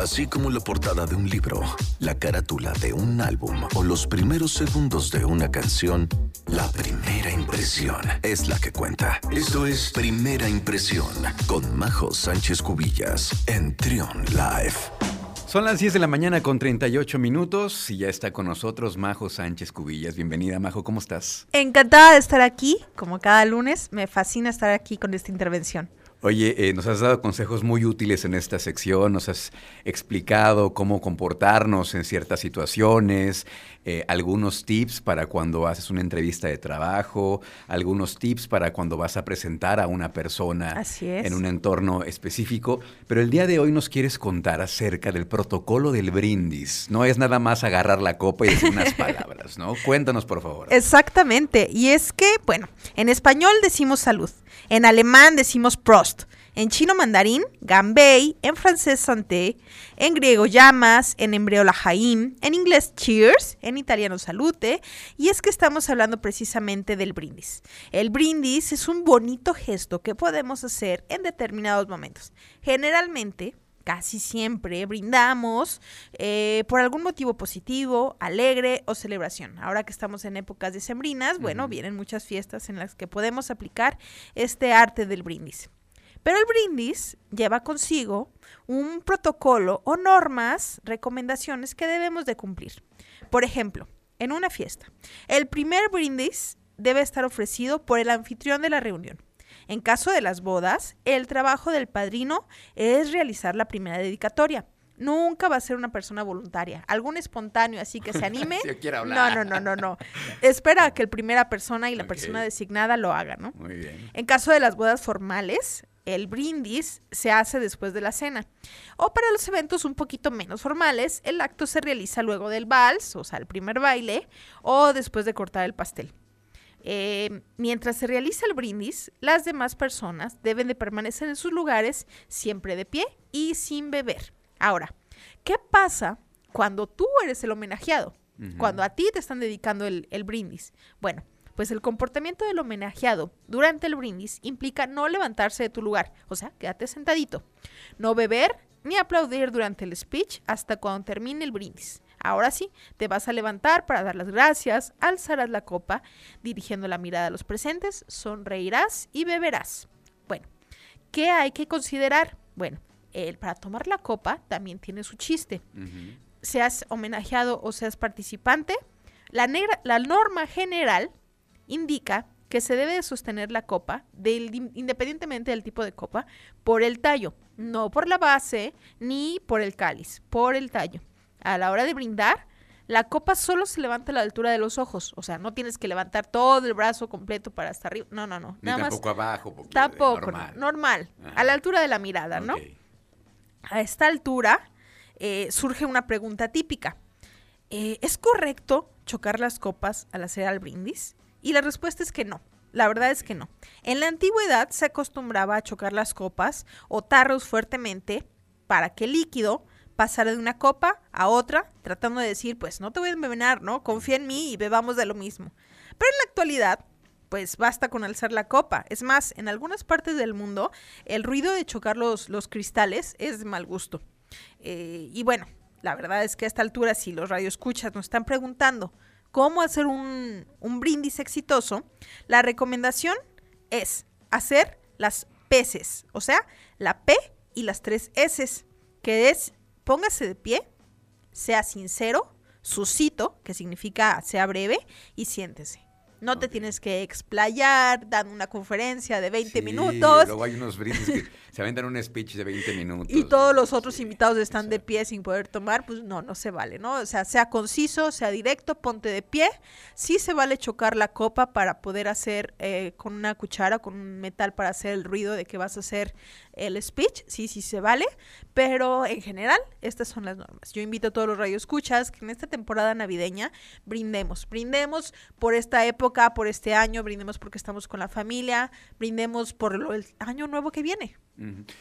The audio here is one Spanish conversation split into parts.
así como la portada de un libro, la carátula de un álbum o los primeros segundos de una canción, la primera impresión es la que cuenta. Esto es Primera Impresión con Majo Sánchez Cubillas en Trion Live. Son las 10 de la mañana con 38 minutos y ya está con nosotros Majo Sánchez Cubillas. Bienvenida, Majo, ¿cómo estás? Encantada de estar aquí, como cada lunes. Me fascina estar aquí con esta intervención. Oye, eh, nos has dado consejos muy útiles en esta sección, nos has explicado cómo comportarnos en ciertas situaciones, eh, algunos tips para cuando haces una entrevista de trabajo, algunos tips para cuando vas a presentar a una persona en un entorno específico. Pero el día de hoy nos quieres contar acerca del protocolo del brindis. No es nada más agarrar la copa y decir unas palabras, ¿no? Cuéntanos, por favor. Exactamente. Y es que, bueno, en español decimos salud, en alemán decimos Prost en chino mandarín, gambei, en francés santé, en griego llamas, en hebreo lajaim, en inglés cheers, en italiano salute, y es que estamos hablando precisamente del brindis. El brindis es un bonito gesto que podemos hacer en determinados momentos. Generalmente, casi siempre brindamos eh, por algún motivo positivo, alegre o celebración. Ahora que estamos en épocas decembrinas, bueno, vienen muchas fiestas en las que podemos aplicar este arte del brindis. Pero el brindis lleva consigo un protocolo o normas, recomendaciones que debemos de cumplir. Por ejemplo, en una fiesta, el primer brindis debe estar ofrecido por el anfitrión de la reunión. En caso de las bodas, el trabajo del padrino es realizar la primera dedicatoria. Nunca va a ser una persona voluntaria, algún espontáneo así que se anime. No, no, no, no, no. Espera a que la primera persona y la persona designada lo hagan, ¿no? Muy bien. En caso de las bodas formales, el brindis se hace después de la cena. O para los eventos un poquito menos formales, el acto se realiza luego del vals, o sea, el primer baile, o después de cortar el pastel. Eh, mientras se realiza el brindis, las demás personas deben de permanecer en sus lugares siempre de pie y sin beber. Ahora, ¿qué pasa cuando tú eres el homenajeado? Cuando a ti te están dedicando el, el brindis. Bueno, pues el comportamiento del homenajeado durante el brindis implica no levantarse de tu lugar, o sea, quédate sentadito, no beber ni aplaudir durante el speech hasta cuando termine el brindis. Ahora sí, te vas a levantar para dar las gracias, alzarás la copa, dirigiendo la mirada a los presentes, sonreirás y beberás. Bueno, ¿qué hay que considerar? Bueno, el, para tomar la copa también tiene su chiste. Seas homenajeado o seas participante, la, negra, la norma general indica que se debe sostener la copa, independientemente del tipo de copa, por el tallo, no por la base ni por el cáliz, por el tallo. A la hora de brindar, la copa solo se levanta a la altura de los ojos, o sea, no tienes que levantar todo el brazo completo para hasta arriba, no, no, no. Ni tampoco abajo. Tampoco, normal, normal a la altura de la mirada, ¿no? A esta altura eh, surge una pregunta típica. Eh, ¿Es correcto chocar las copas al hacer al brindis? Y la respuesta es que no. La verdad es que no. En la antigüedad se acostumbraba a chocar las copas o tarros fuertemente para que el líquido pasara de una copa a otra, tratando de decir, pues no te voy a envenenar, ¿no? Confía en mí y bebamos de lo mismo. Pero en la actualidad, pues basta con alzar la copa. Es más, en algunas partes del mundo, el ruido de chocar los, los cristales es de mal gusto. Eh, y bueno, la verdad es que a esta altura, si los radioescuchas nos están preguntando, cómo hacer un, brindis exitoso, la recomendación es hacer las peces, o sea, la P y las tres S, que es póngase de pie, sea sincero, suscito, que significa sea breve, y siéntese. No te tienes que explayar, dando una conferencia de 20 minutos. Luego hay unos brindis que se aventan un speech de 20 minutos. Y todos los otros invitados están de pie sin poder tomar, pues no, no se vale, ¿no? O sea, sea conciso, sea directo, ponte de pie. Sí se vale chocar la copa para poder hacer eh, con una cuchara, con un metal para hacer el ruido de que vas a hacer el speech, sí, sí se vale, pero en general estas son las normas. Yo invito a todos los radioescuchas que en esta temporada navideña brindemos, brindemos por esta época, por este año, brindemos porque estamos con la familia, brindemos por el año nuevo que viene.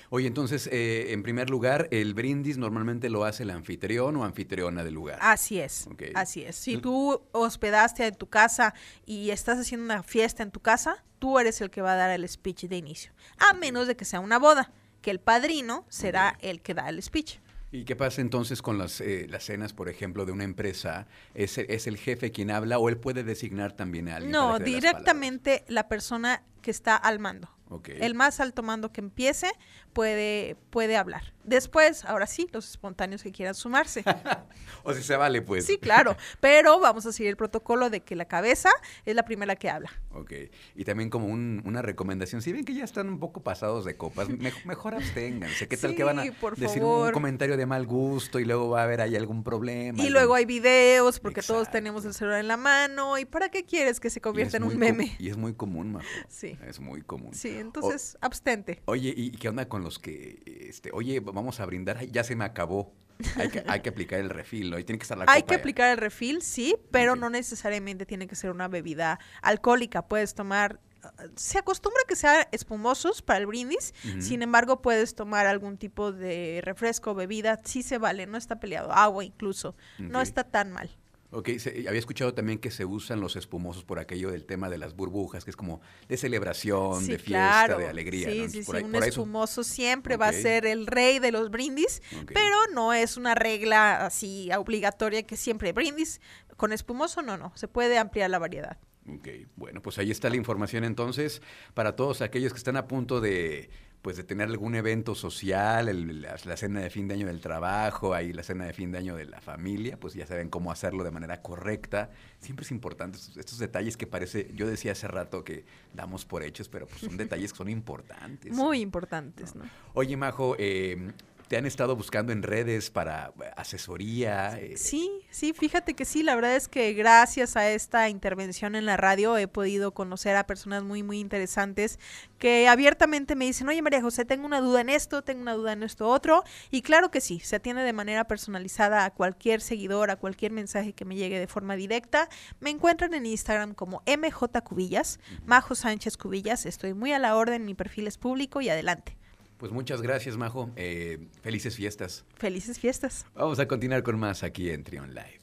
Oye, entonces, eh, en primer lugar, el brindis normalmente lo hace el anfitrión o anfitriona del lugar. Así es, así es. Si tú hospedaste en tu casa y estás haciendo una fiesta en tu casa, tú eres el que va a dar el speech de inicio, a menos de que sea una boda, que el padrino será el que da el speech. ¿Y qué pasa entonces con las, eh, las cenas, por ejemplo, de una empresa? ¿Es, ¿Es el jefe quien habla o él puede designar también a alguien? para No, que directamente la persona que está al mando. El más alto mando que empiece puede, puede hablar. Después, ahora sí, los espontáneos que quieran sumarse. o si se vale, pues. Sí, claro, pero vamos a seguir el protocolo de que la cabeza es la primera que habla. Ok. Y también como un- una recomendación, si ven que ya están un poco pasados de copas, me- mejor absténganse. ¿Qué tal que van a Sí, decir un comentario de mal gusto y luego va a haber ahí algún problema? Y algún- luego hay videos, porque todos tenemos el celular en la mano. ¿Y para qué quieres que se convierta en un meme? Y es muy común, Majo. Sí. Es muy común. Sí, entonces, abstente. Oye, ¿y qué onda con los que, este, oye, vamos a brindar? Ya se me acabó. Hay que, hay que aplicar el refil, ¿no? Y tiene que estar la Hay copa que ya. aplicar el refil, sí, pero no necesariamente tiene que ser una bebida alcohólica. Puedes tomar, uh, se acostumbra que sean espumosos para el brindis, sin embargo puedes tomar algún tipo de refresco, bebida, sí se vale, no está peleado, agua incluso, no está tan mal. Ok, se- había escuchado también que se usan los espumosos por aquello del tema de las burbujas, que es como de celebración, Sí, de fiesta, claro. de alegría. Sí, ¿no? sí, por ahí- un por ahí eso- espumoso siempre va a ser el rey de los brindis, pero no es una regla así obligatoria que siempre brindis. Con espumoso no, no, se puede ampliar la variedad. Ok, bueno, pues ahí está la información entonces para todos aquellos que están a punto de pues de tener algún evento social, el- la, la cena de fin de año del trabajo, ahí la cena de fin de año de la familia, pues ya saben cómo hacerlo de manera correcta. Siempre es importante estos, estos detalles que parece, yo decía hace rato que damos por hechos, pero pues son detalles que son importantes. Muy importantes, ¿no? Oye, Majo, eh, ¿te han estado buscando en redes para eh, asesoría? Eh, Sí, sí, fíjate que sí, la verdad es que gracias a esta intervención en la radio he podido conocer a personas muy, muy interesantes que abiertamente me dicen, oye María José, tengo una duda en esto, tengo una duda en esto otro, y claro que sí, se atiende de manera personalizada a cualquier seguidor, a cualquier mensaje que me llegue de forma directa. Me encuentran en Instagram como MJ Cubillas, Majo Sánchez Cubillas, estoy muy a la orden, mi perfil es público y adelante. Pues muchas gracias, Majo. Eh, felices fiestas. Felices fiestas. Vamos a continuar con más aquí en Trion Live.